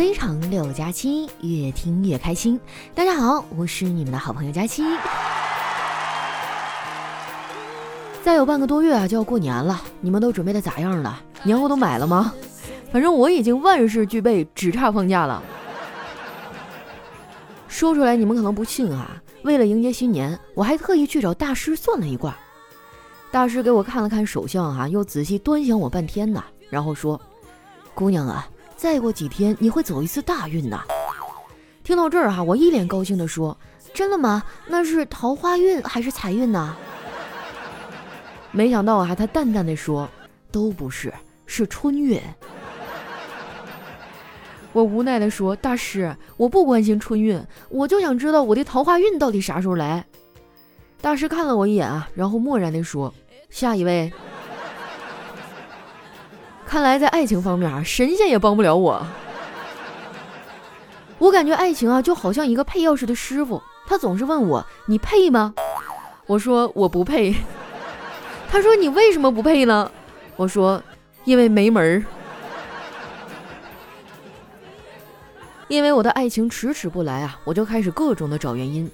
非常六加七，越听越开心。大家好，我是你们的好朋友佳期。再有半个多月啊，就要过年了，你们都准备的咋样了？年货都买了吗？反正我已经万事俱备，只差放假了。说出来你们可能不信啊，为了迎接新年，我还特意去找大师算了一卦。大师给我看了看手相哈，又仔细端详我半天呢，然后说：“姑娘啊，再过几天你会走一次大运呐。”听到这儿哈，我一脸高兴地说：“真的吗？那是桃花运还是财运呢？”没想到啊，他淡淡的说：“都不是，是春运。”我无奈的说：“大师，我不关心春运，我就想知道我的桃花运到底啥时候来。”大师看了我一眼啊，然后漠然地说：“下一位。”看来在爱情方面啊，神仙也帮不了我。我感觉爱情啊，就好像一个配钥匙的师傅，他总是问我：“你配吗？”我说：“我不配。”他说：“你为什么不配呢？”我说：“因为没门儿。”因为我的爱情迟迟不来啊，我就开始各种的找原因。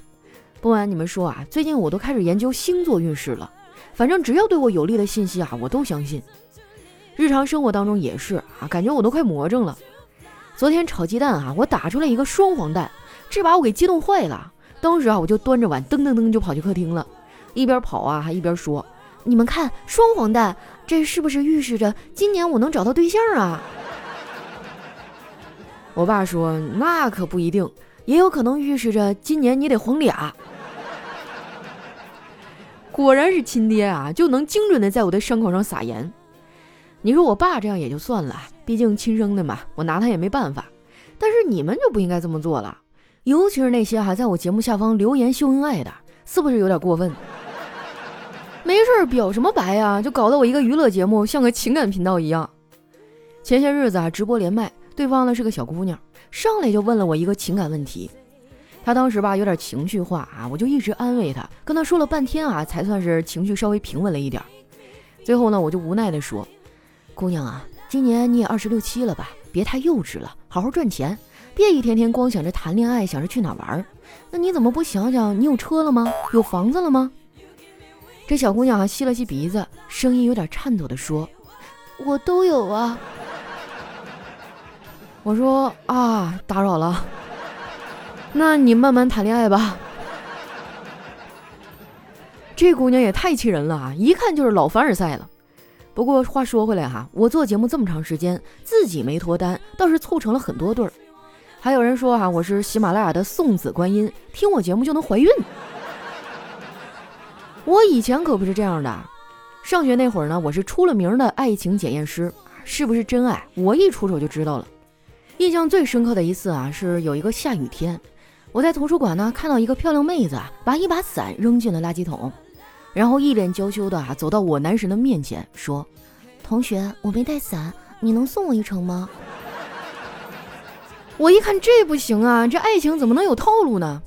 不瞒你们说啊，最近我都开始研究星座运势了。反正只要对我有利的信息啊，我都相信。日常生活当中也是啊，感觉我都快魔怔了。昨天炒鸡蛋啊，我打出来一个双黄蛋，这把我给激动坏了。当时啊，我就端着碗噔噔噔就跑去客厅了，一边跑啊还一边说：“你们看，双黄蛋，这是不是预示着今年我能找到对象啊？”我爸说：“那可不一定，也有可能预示着今年你得黄俩。”果然是亲爹啊，就能精准的在我的伤口上撒盐。你说我爸这样也就算了，毕竟亲生的嘛，我拿他也没办法。但是你们就不应该这么做了，尤其是那些还在我节目下方留言秀恩爱的，是不是有点过分？没事表什么白呀，就搞得我一个娱乐节目像个情感频道一样。前些日子啊，直播连麦，对方呢是个小姑娘，上来就问了我一个情感问题。他当时吧有点情绪化啊，我就一直安慰他，跟他说了半天啊，才算是情绪稍微平稳了一点。最后呢，我就无奈的说：“姑娘啊，今年你也二十六七了吧，别太幼稚了，好好赚钱，别一天天光想着谈恋爱，想着去哪玩。那你怎么不想想，你有车了吗？有房子了吗？”这小姑娘啊，吸了吸鼻子，声音有点颤抖的说：“我都有啊。”我说：“啊，打扰了。”那你慢慢谈恋爱吧。这姑娘也太气人了啊！一看就是老凡尔赛了。不过话说回来哈，我做节目这么长时间，自己没脱单，倒是凑成了很多对儿。还有人说哈，我是喜马拉雅的送子观音，听我节目就能怀孕。我以前可不是这样的。上学那会儿呢，我是出了名的爱情检验师，是不是真爱，我一出手就知道了。印象最深刻的一次啊，是有一个下雨天。我在图书馆呢，看到一个漂亮妹子把一把伞扔进了垃圾桶，然后一脸娇羞的啊走到我男神的面前说：“同学，我没带伞，你能送我一程吗？”我一看这不行啊，这爱情怎么能有套路呢？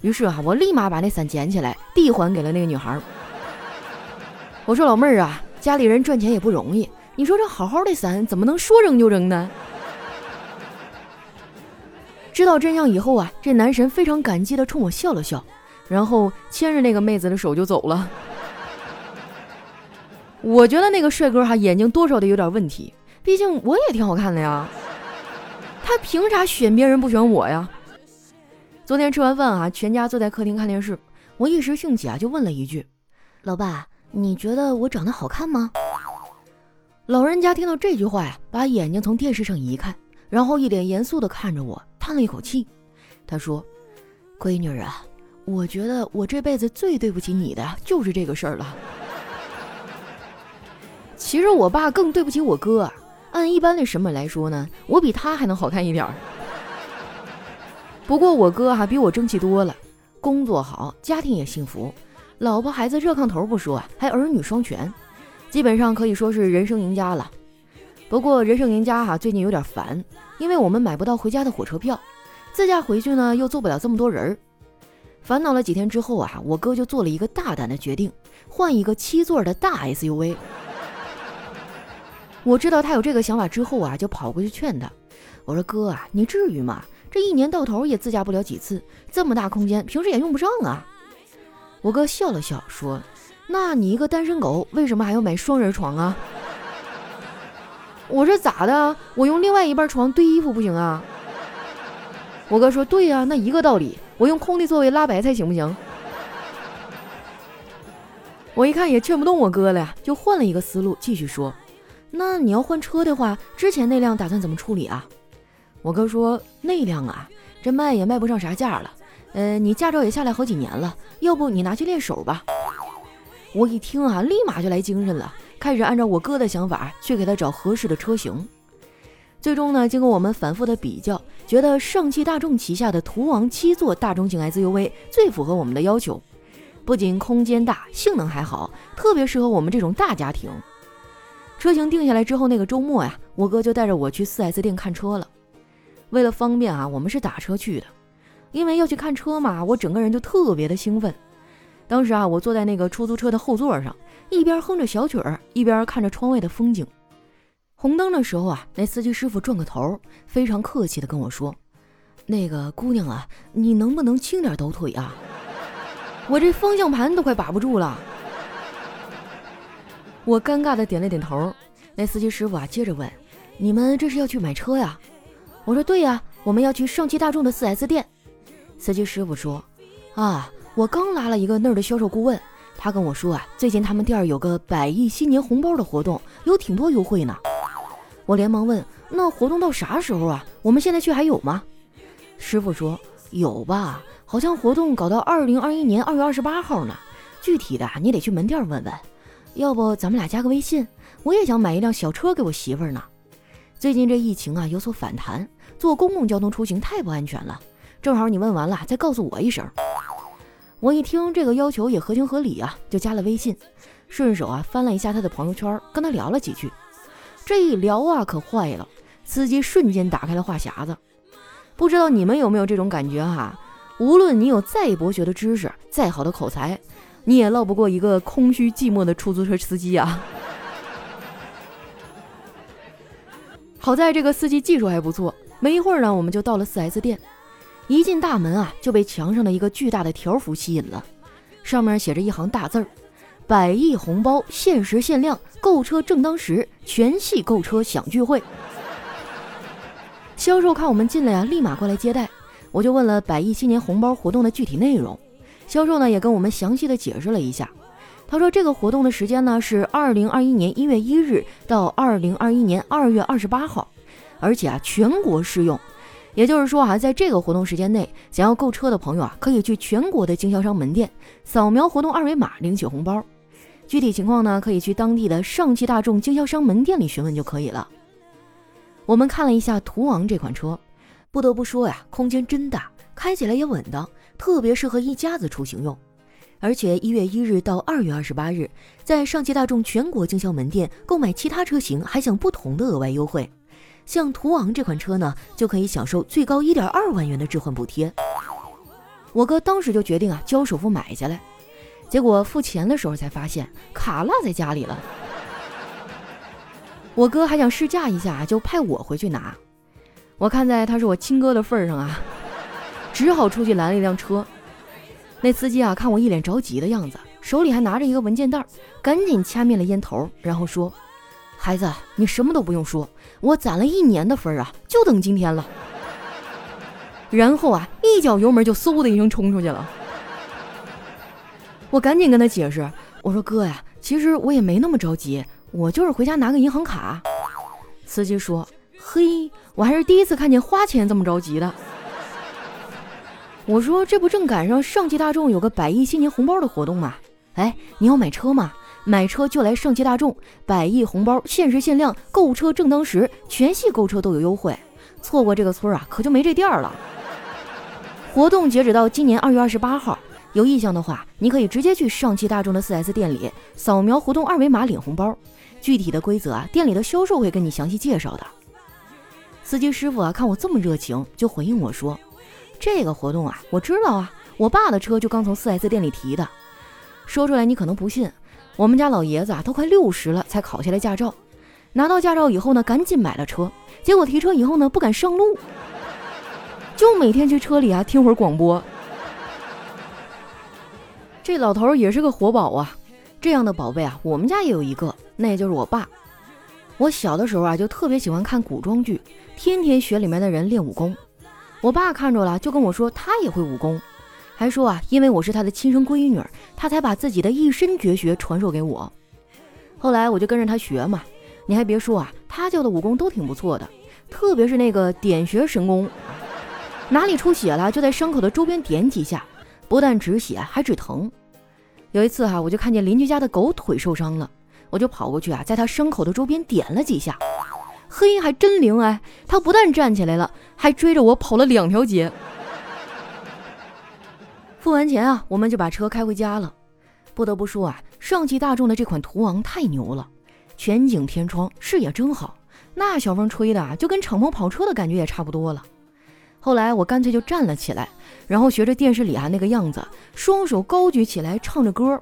于是啊，我立马把那伞捡起来递还给了那个女孩。我说：“老妹儿啊，家里人赚钱也不容易，你说这好好的伞怎么能说扔就扔呢？”知道真相以后啊，这男神非常感激的冲我笑了笑，然后牵着那个妹子的手就走了。我觉得那个帅哥哈眼睛多少得有点问题，毕竟我也挺好看的呀。他凭啥选别人不选我呀？昨天吃完饭啊，全家坐在客厅看电视，我一时兴起啊就问了一句：“老爸，你觉得我长得好看吗？”老人家听到这句话呀，把眼睛从电视上移开，然后一脸严肃的看着我。叹了一口气，他说：“闺女啊，我觉得我这辈子最对不起你的就是这个事儿了。其实我爸更对不起我哥。按一般的审美来说呢，我比他还能好看一点儿。不过我哥还比我争气多了，工作好，家庭也幸福，老婆孩子热炕头不说，还儿女双全，基本上可以说是人生赢家了。不过人生赢家哈最近有点烦。”因为我们买不到回家的火车票，自驾回去呢又坐不了这么多人儿，烦恼了几天之后啊，我哥就做了一个大胆的决定，换一个七座的大 SUV。我知道他有这个想法之后啊，就跑过去劝他。我说：“哥啊，你至于吗？这一年到头也自驾不了几次，这么大空间，平时也用不上啊。”我哥笑了笑说：“那你一个单身狗，为什么还要买双人床啊？”我说：“咋的？我用另外一半床堆衣服不行啊？”我哥说：“对呀，那一个道理，我用空的座位拉白菜行不行？”我一看也劝不动我哥了呀，就换了一个思路，继续说：“那你要换车的话，之前那辆打算怎么处理啊？”我哥说：“那辆啊，这卖也卖不上啥价了。呃，你驾照也下来好几年了，要不你拿去练手吧？”我一听啊，立马就来精神了，开始按照我哥的想法去给他找合适的车型。最终呢，经过我们反复的比较，觉得上汽大众旗下的途昂七座大中型 SUV 最符合我们的要求。不仅空间大，性能还好，特别适合我们这种大家庭。车型定下来之后，那个周末呀，我哥就带着我去 4S 店看车了。为了方便啊，我们是打车去的。因为要去看车嘛，我整个人就特别的兴奋。当时啊，我坐在那个出租车的后座上，一边哼着小曲儿，一边看着窗外的风景。红灯的时候啊，那司机师傅转个头，非常客气的跟我说：“那个姑娘啊，你能不能轻点抖腿啊？”我这方向盘都快把不住了，我尴尬的点了点头。那司机师傅啊，接着问：“你们这是要去买车呀？”我说：“对呀，我们要去上汽大众的 4S 店。”司机师傅说：“啊，我刚拉了一个那儿的销售顾问，他跟我说啊，最近他们店儿有个百亿新年红包的活动，有挺多优惠呢。”我连忙问：“那活动到啥时候啊？我们现在去还有吗？”师傅说：“有吧。”好像活动搞到二零二一年二月二十八号呢，具体的你得去门店问问。要不咱们俩加个微信，我也想买一辆小车给我媳妇儿呢。最近这疫情啊有所反弹，坐公共交通出行太不安全了。正好你问完了再告诉我一声。我一听这个要求也合情合理啊，就加了微信，顺手啊翻了一下他的朋友圈，跟他聊了几句。这一聊啊可坏了，司机瞬间打开了话匣子。不知道你们有没有这种感觉哈？无论你有再博学的知识，再好的口才，你也唠不过一个空虚寂寞的出租车司机啊！好在这个司机技术还不错，没一会儿呢，我们就到了 4S 店。一进大门啊，就被墙上的一个巨大的条幅吸引了，上面写着一行大字儿：“百亿红包，限时限量，购车正当时，全系购车享聚会。”销售看我们进来呀，立马过来接待。我就问了百亿新年红包活动的具体内容，销售呢也跟我们详细的解释了一下。他说这个活动的时间呢是二零二一年一月一日到二零二一年二月二十八号，而且啊全国适用。也就是说啊，在这个活动时间内，想要购车的朋友啊可以去全国的经销商门店扫描活动二维码领取红包。具体情况呢可以去当地的上汽大众经销商门店里询问就可以了。我们看了一下途昂这款车。不得不说呀，空间真大，开起来也稳当，特别适合一家子出行用。而且一月一日到二月二十八日，在上汽大众全国经销门店购买其他车型还享不同的额外优惠。像途昂这款车呢，就可以享受最高一点二万元的置换补贴。我哥当时就决定啊，交首付买下来。结果付钱的时候才发现卡落在家里了。我哥还想试驾一下，就派我回去拿。我看在他是我亲哥的份上啊，只好出去拦了一辆车。那司机啊，看我一脸着急的样子，手里还拿着一个文件袋，赶紧掐灭了烟头，然后说：“孩子，你什么都不用说，我攒了一年的分啊，就等今天了。”然后啊，一脚油门就嗖的一声冲出去了。我赶紧跟他解释，我说：“哥呀，其实我也没那么着急，我就是回家拿个银行卡。”司机说：“嘿。”我还是第一次看见花钱这么着急的。我说这不正赶上上汽大众有个百亿新年红包的活动吗？哎，你要买车吗？买车就来上汽大众，百亿红包，限时限量，购车正当时，全系购车都有优惠。错过这个村啊，可就没这店了。活动截止到今年二月二十八号，有意向的话，你可以直接去上汽大众的 4S 店里扫描活动二维码领红包。具体的规则啊，店里的销售会跟你详细介绍的。司机师傅啊，看我这么热情，就回应我说：“这个活动啊，我知道啊，我爸的车就刚从 4S 店里提的。说出来你可能不信，我们家老爷子啊，都快六十了才考下来驾照。拿到驾照以后呢，赶紧买了车。结果提车以后呢，不敢上路，就每天去车里啊听会儿广播。这老头也是个活宝啊，这样的宝贝啊，我们家也有一个，那也就是我爸。我小的时候啊，就特别喜欢看古装剧，天天学里面的人练武功。我爸看着了，就跟我说他也会武功，还说啊，因为我是他的亲生闺女，他才把自己的一身绝学传授给我。后来我就跟着他学嘛，你还别说啊，他教的武功都挺不错的，特别是那个点穴神功，哪里出血了就在伤口的周边点几下，不但止血还止疼。有一次哈，我就看见邻居家的狗腿受伤了。我就跑过去啊，在他伤口的周边点了几下，嘿，还真灵哎！他不但站起来了，还追着我跑了两条街。付完钱啊，我们就把车开回家了。不得不说啊，上汽大众的这款途昂太牛了，全景天窗，视野真好，那小风吹的啊，就跟敞篷跑车的感觉也差不多了。后来我干脆就站了起来，然后学着电视里啊那个样子，双手高举起来，唱着歌。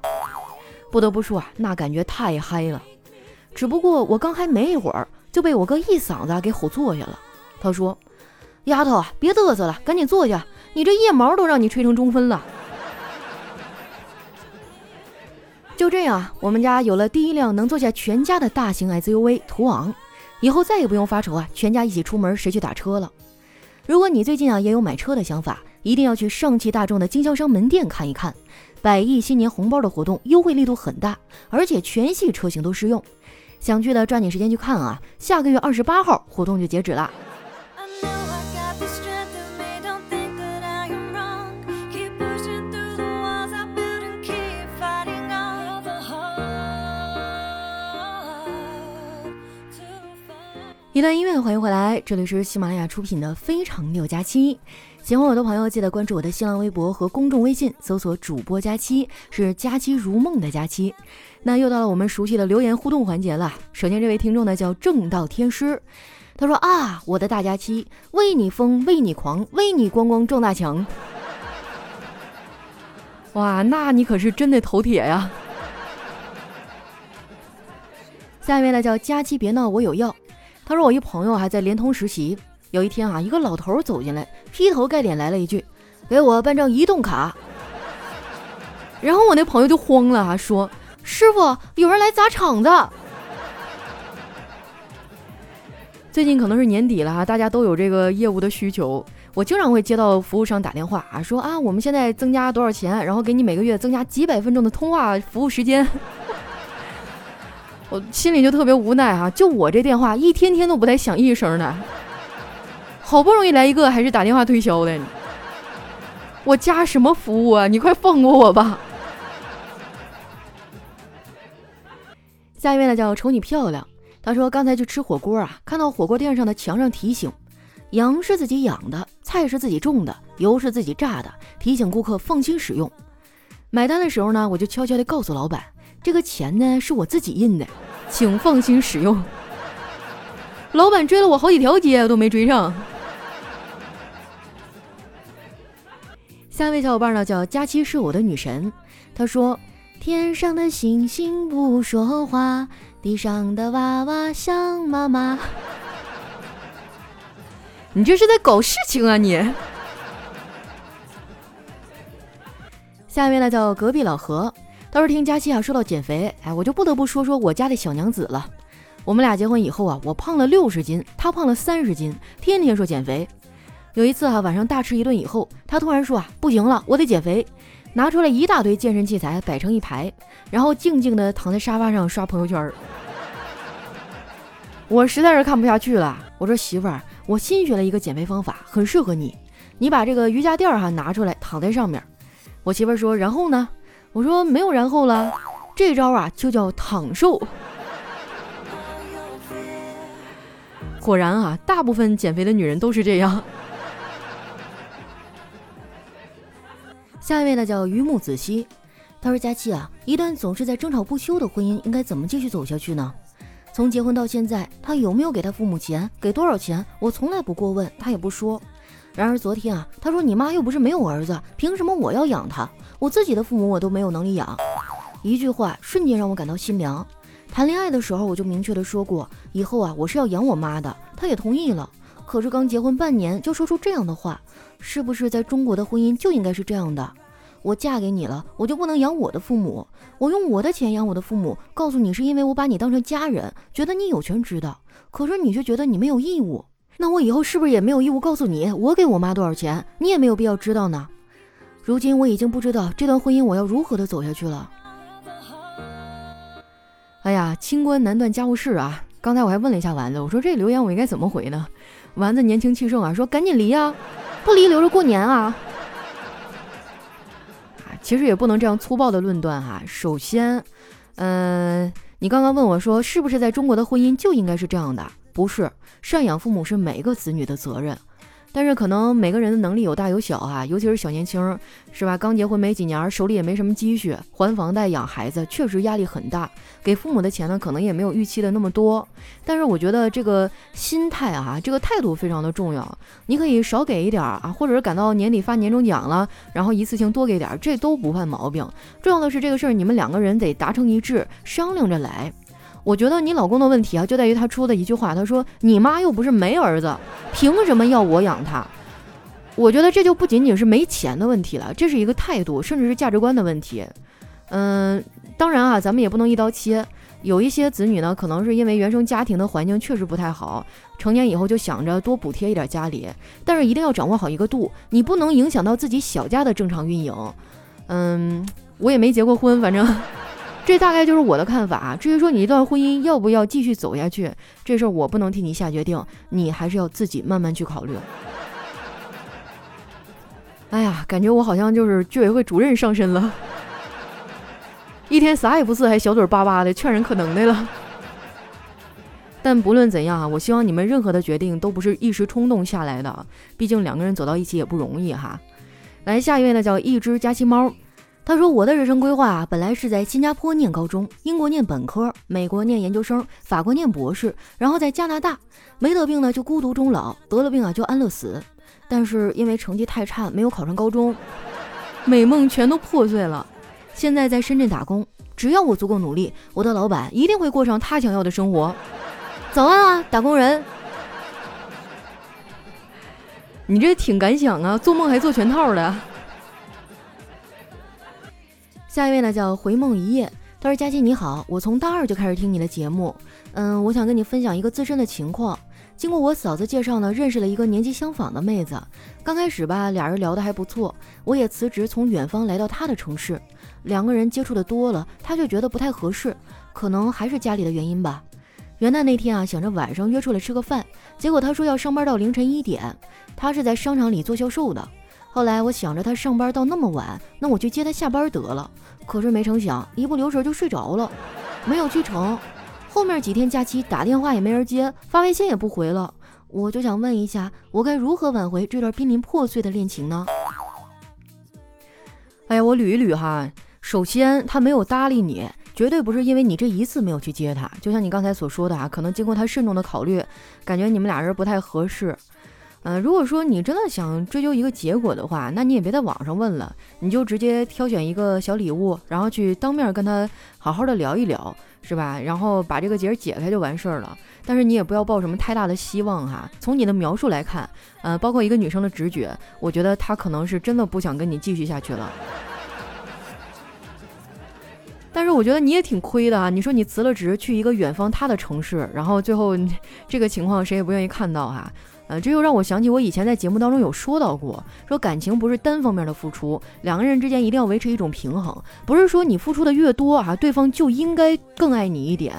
不得不说啊，那感觉太嗨了。只不过我刚嗨没一会儿，就被我哥一嗓子给吼坐下了。他说：“丫头，别嘚瑟了，赶紧坐下，你这腋毛都让你吹成中分了。”就这样，我们家有了第一辆能坐下全家的大型 SUV 途昂，以后再也不用发愁啊，全家一起出门谁去打车了。如果你最近啊也有买车的想法，一定要去上汽大众的经销商门店看一看。百亿新年红包的活动优惠力度很大，而且全系车型都适用。想去的抓紧时间去看啊！下个月二十八号活动就截止了。一段音乐，欢迎回来，这里是喜马拉雅出品的《非常六加七》。喜欢我的朋友，记得关注我的新浪微博和公众微信，搜索“主播佳期”，是“佳期如梦”的佳期。那又到了我们熟悉的留言互动环节了。首先，这位听众呢叫正道天师，他说啊，我的大佳期，为你疯，为你狂，为你咣咣撞大墙。哇，那你可是真的头铁呀！下一位呢叫佳期，别闹，我有药。他说我一朋友还在联通实习。有一天啊，一个老头走进来，劈头盖脸来了一句：“给我办张移动卡。”然后我那朋友就慌了啊，说：“师傅，有人来砸场子。”最近可能是年底了哈，大家都有这个业务的需求，我经常会接到服务商打电话啊，说啊，我们现在增加多少钱，然后给你每个月增加几百分钟的通话服务时间。我心里就特别无奈哈，就我这电话一天天都不带响一声的。好不容易来一个，还是打电话推销的，我加什么服务啊？你快放过我吧！下一位呢，叫瞅你漂亮。他说刚才去吃火锅啊，看到火锅店上的墙上提醒：羊是自己养的，菜是自己种的，油是自己榨的，提醒顾客放心使用。买单的时候呢，我就悄悄地告诉老板，这个钱呢是我自己印的，请放心使用。老板追了我好几条街都没追上。下一位小伙伴呢叫佳期是我的女神，她说：“天上的星星不说话，地上的娃娃想妈妈。”你这是在搞事情啊你！下一位呢叫隔壁老何，倒是听佳期啊说到减肥，哎，我就不得不说说我家的小娘子了。我们俩结婚以后啊，我胖了六十斤，她胖了三十斤，天天说减肥。有一次哈，晚上大吃一顿以后，他突然说啊，不行了，我得减肥，拿出来一大堆健身器材摆成一排，然后静静地躺在沙发上刷朋友圈。我实在是看不下去了，我说媳妇儿，我新学了一个减肥方法，很适合你，你把这个瑜伽垫哈拿出来躺在上面。我媳妇儿说，然后呢？我说没有然后了，这招啊就叫躺瘦。果然啊，大部分减肥的女人都是这样。下一位呢叫榆木子熙，他说：“佳期啊，一段总是在争吵不休的婚姻，应该怎么继续走下去呢？从结婚到现在，他有没有给他父母钱？给多少钱？我从来不过问，他也不说。然而昨天啊，他说你妈又不是没有儿子，凭什么我要养他？我自己的父母我都没有能力养。一句话瞬间让我感到心凉。谈恋爱的时候我就明确的说过，以后啊我是要养我妈的，她也同意了。可是刚结婚半年就说出这样的话，是不是在中国的婚姻就应该是这样的？我嫁给你了，我就不能养我的父母？我用我的钱养我的父母，告诉你是因为我把你当成家人，觉得你有权知道。可是你却觉得你没有义务，那我以后是不是也没有义务告诉你我给我妈多少钱？你也没有必要知道呢。如今我已经不知道这段婚姻我要如何的走下去了。哎呀，清官难断家务事啊！刚才我还问了一下丸子，我说这留言我应该怎么回呢？丸子年轻气盛啊，说赶紧离啊，不离留着过年啊。其实也不能这样粗暴的论断哈。首先，嗯，你刚刚问我说是不是在中国的婚姻就应该是这样的？不是，赡养父母是每个子女的责任。但是可能每个人的能力有大有小哈，尤其是小年轻，是吧？刚结婚没几年，手里也没什么积蓄，还房贷养孩子，确实压力很大。给父母的钱呢，可能也没有预期的那么多。但是我觉得这个心态啊，这个态度非常的重要。你可以少给一点啊，或者是赶到年底发年终奖了，然后一次性多给点，这都不犯毛病。重要的是这个事儿，你们两个人得达成一致，商量着来。我觉得你老公的问题啊，就在于他出的一句话，他说：“你妈又不是没儿子，凭什么要我养他？”我觉得这就不仅仅是没钱的问题了，这是一个态度，甚至是价值观的问题。嗯，当然啊，咱们也不能一刀切。有一些子女呢，可能是因为原生家庭的环境确实不太好，成年以后就想着多补贴一点家里，但是一定要掌握好一个度，你不能影响到自己小家的正常运营。嗯，我也没结过婚，反正。这大概就是我的看法。至于说你一段婚姻要不要继续走下去，这事儿我不能替你下决定，你还是要自己慢慢去考虑。哎呀，感觉我好像就是居委会主任上身了，一天啥也不是，还小嘴巴巴的劝人可能的了。但不论怎样啊，我希望你们任何的决定都不是一时冲动下来的，毕竟两个人走到一起也不容易哈。来，下一位呢叫一只加期猫。他说：“我的人生规划啊，本来是在新加坡念高中，英国念本科，美国念研究生，法国念博士，然后在加拿大没得病呢就孤独终老，得了病啊就安乐死。但是因为成绩太差，没有考上高中，美梦全都破碎了。现在在深圳打工，只要我足够努力，我的老板一定会过上他想要的生活。早安啊，打工人！你这挺敢想啊，做梦还做全套的。”下一位呢叫回梦一夜，他说：“佳琪你好，我从大二就开始听你的节目，嗯，我想跟你分享一个自身的情况。经过我嫂子介绍呢，认识了一个年纪相仿的妹子。刚开始吧，俩人聊得还不错，我也辞职从远方来到她的城市，两个人接触的多了，她就觉得不太合适，可能还是家里的原因吧。元旦那天啊，想着晚上约出来吃个饭，结果她说要上班到凌晨一点，她是在商场里做销售的。”后来我想着他上班到那么晚，那我去接他下班得了。可是没成想，一不留神就睡着了，没有去成。后面几天假期打电话也没人接，发微信也不回了。我就想问一下，我该如何挽回这段濒临破碎的恋情呢？哎呀，我捋一捋哈。首先，他没有搭理你，绝对不是因为你这一次没有去接他。就像你刚才所说的啊，可能经过他慎重的考虑，感觉你们俩人不太合适。嗯，如果说你真的想追究一个结果的话，那你也别在网上问了，你就直接挑选一个小礼物，然后去当面跟他好好的聊一聊，是吧？然后把这个结解开就完事儿了。但是你也不要抱什么太大的希望哈。从你的描述来看，呃，包括一个女生的直觉，我觉得她可能是真的不想跟你继续下去了。但是我觉得你也挺亏的啊！你说你辞了职去一个远方他的城市，然后最后这个情况谁也不愿意看到哈。呃，这又让我想起我以前在节目当中有说到过，说感情不是单方面的付出，两个人之间一定要维持一种平衡，不是说你付出的越多啊，对方就应该更爱你一点，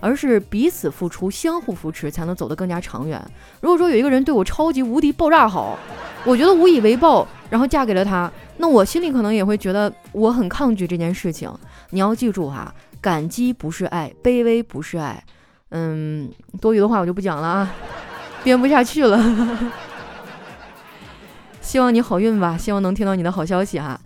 而是彼此付出，相互扶持，才能走得更加长远。如果说有一个人对我超级无敌爆炸好，我觉得无以为报，然后嫁给了他，那我心里可能也会觉得我很抗拒这件事情。你要记住哈，感激不是爱，卑微不是爱。嗯，多余的话我就不讲了啊。编不下去了，希望你好运吧，希望能听到你的好消息哈。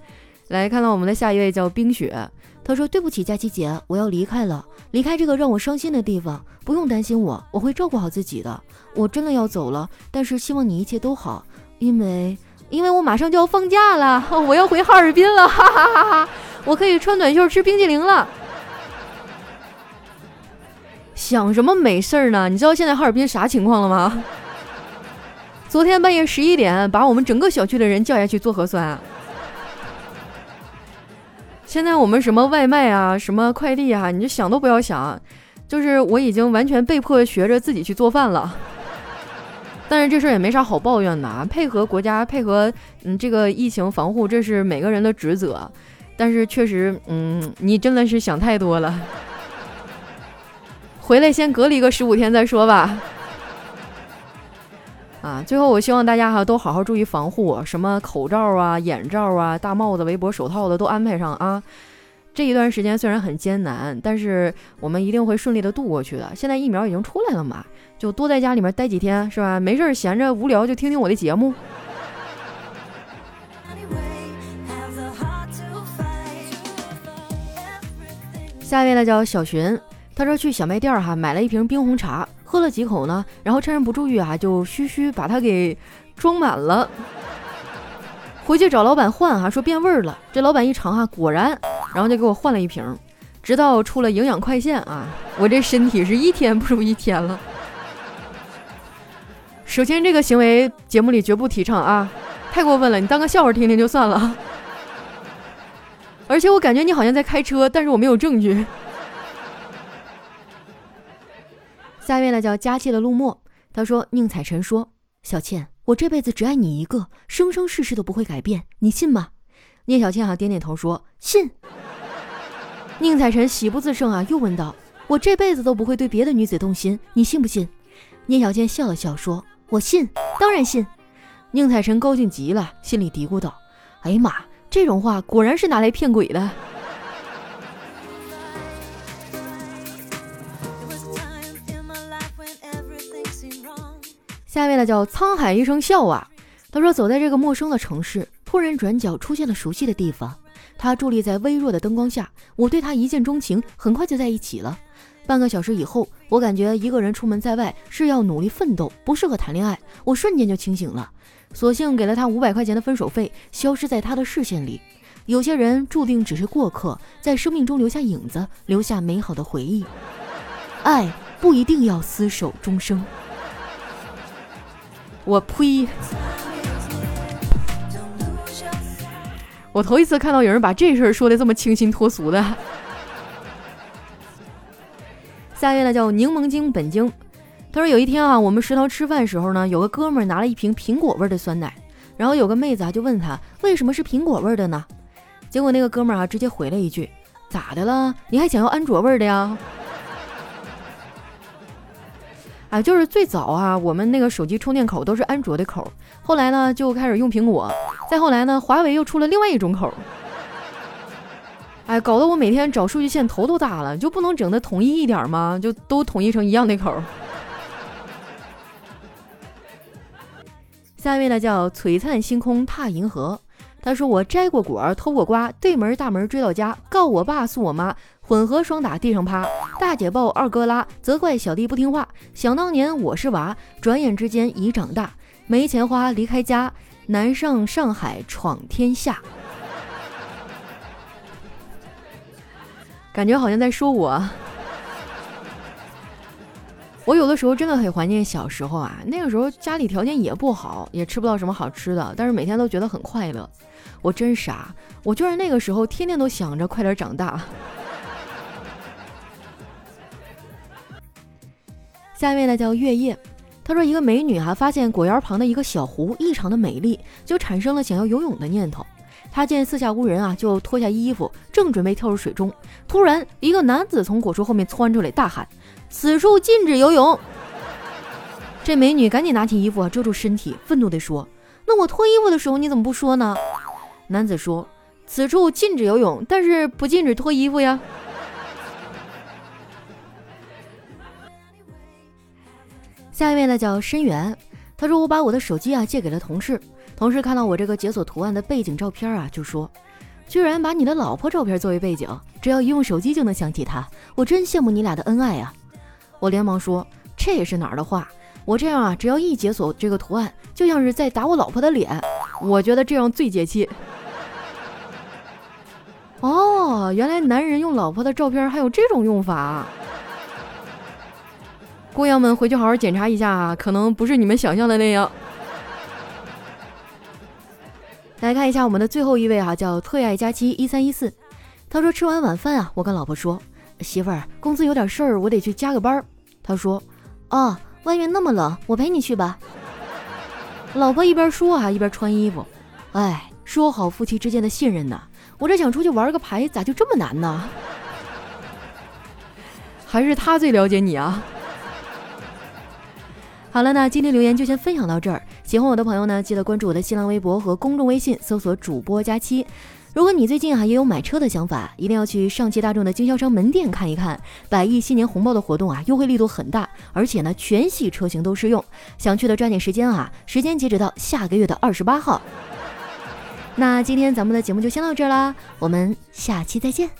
来看到我们的下一位叫冰雪，他说：“对不起，佳琪姐，我要离开了，离开这个让我伤心的地方。不用担心我，我会照顾好自己的。我真的要走了，但是希望你一切都好，因为因为我马上就要放假了，我要回哈尔滨了，哈哈哈哈！我可以穿短袖吃冰激凌了。”想什么美事儿呢？你知道现在哈尔滨啥情况了吗？昨天半夜十一点，把我们整个小区的人叫下去做核酸。现在我们什么外卖啊，什么快递啊，你就想都不要想，就是我已经完全被迫学着自己去做饭了。但是这事儿也没啥好抱怨的啊，配合国家，配合嗯这个疫情防护，这是每个人的职责。但是确实，嗯，你真的是想太多了。回来先隔离个十五天再说吧。啊，最后我希望大家哈都好好注意防护，什么口罩啊、眼罩啊、大帽子、围脖、手套的都安排上啊。这一段时间虽然很艰难，但是我们一定会顺利的度过去的。现在疫苗已经出来了嘛，就多在家里面待几天，是吧？没事儿闲着无聊就听听我的节目。下一位呢叫小寻，他说去小卖店哈买了一瓶冰红茶，喝了几口呢，然后趁人不注意啊，就嘘嘘把它给装满了。回去找老板换哈，说变味儿了。这老板一尝哈，果然，然后就给我换了一瓶。直到出了营养快线啊，我这身体是一天不如一天了。首先这个行为节目里绝不提倡啊，太过分了，你当个笑话听听就算了。而且我感觉你好像在开车，但是我没有证据。下面呢叫佳期的陆墨，他说宁采臣说：“小倩，我这辈子只爱你一个，生生世世都不会改变，你信吗？”聂小倩啊点点头说：“信。”宁采臣喜不自胜啊，又问道：“我这辈子都不会对别的女子动心，你信不信？”聂小倩笑了笑说：“我信，当然信。”宁采臣高兴极了，心里嘀咕道：“哎呀妈！”这种话果然是拿来骗鬼的。下一位呢叫沧海一声笑啊，他说走在这个陌生的城市，突然转角出现了熟悉的地方。他伫立在微弱的灯光下，我对他一见钟情，很快就在一起了。半个小时以后，我感觉一个人出门在外是要努力奋斗，不适合谈恋爱。我瞬间就清醒了。索性给了他五百块钱的分手费，消失在他的视线里。有些人注定只是过客，在生命中留下影子，留下美好的回忆。爱不一定要厮守终生。我呸！我头一次看到有人把这事儿说的这么清新脱俗的。下一位呢，叫柠檬精本精。他说有一天啊，我们食堂吃饭时候呢，有个哥们儿拿了一瓶苹果味的酸奶，然后有个妹子啊就问他为什么是苹果味的呢？结果那个哥们儿啊直接回了一句：“咋的了？你还想要安卓味的呀？”啊，就是最早啊，我们那个手机充电口都是安卓的口，后来呢就开始用苹果，再后来呢，华为又出了另外一种口。哎，搞得我每天找数据线头都大了，就不能整的统一一点吗？就都统一成一样的口。下一位呢叫璀璨星空踏银河，他说我摘过果偷过瓜，对门大门追到家，告我爸诉我妈，混合双打地上趴，大姐抱二哥拉，责怪小弟不听话。想当年我是娃，转眼之间已长大，没钱花离开家，南上上海闯天下。感觉好像在说我。我有的时候真的很怀念小时候啊，那个时候家里条件也不好，也吃不到什么好吃的，但是每天都觉得很快乐。我真傻，我居然那个时候天天都想着快点长大。下一位呢叫月夜，他说一个美女哈发现果园旁的一个小湖异常的美丽，就产生了想要游泳的念头。她见四下无人啊，就脱下衣服，正准备跳入水中，突然一个男子从果树后面窜出来，大喊。此处禁止游泳。这美女赶紧拿起衣服遮住身体，愤怒地说：“那我脱衣服的时候你怎么不说呢？”男子说：“此处禁止游泳，但是不禁止脱衣服呀。”下一位呢叫申源，他说：“我把我的手机啊借给了同事，同事看到我这个解锁图案的背景照片啊，就说：居然把你的老婆照片作为背景，只要一用手机就能想起她，我真羡慕你俩的恩爱啊。”我连忙说：“这也是哪儿的话？我这样啊，只要一解锁这个图案，就像是在打我老婆的脸。我觉得这样最解气。” 哦，原来男人用老婆的照片还有这种用法。姑娘们回去好好检查一下啊，可能不是你们想象的那样。来看一下我们的最后一位啊，叫特爱佳期一三一四。他说吃完晚饭啊，我跟老婆说，媳妇儿公司有点事儿，我得去加个班。他说，哦，外面那么冷，我陪你去吧。老婆一边说啊，一边穿衣服。哎，说好夫妻之间的信任呢，我这想出去玩个牌，咋就这么难呢？还是他最了解你啊。好了，那今天留言就先分享到这儿。喜欢我的朋友呢，记得关注我的新浪微博和公众微信，搜索主播佳期。如果你最近啊也有买车的想法，一定要去上汽大众的经销商门店看一看。百亿新年红包的活动啊，优惠力度很大，而且呢全系车型都适用。想去的抓紧时间啊，时间截止到下个月的二十八号。那今天咱们的节目就先到这儿啦，我们下期再见。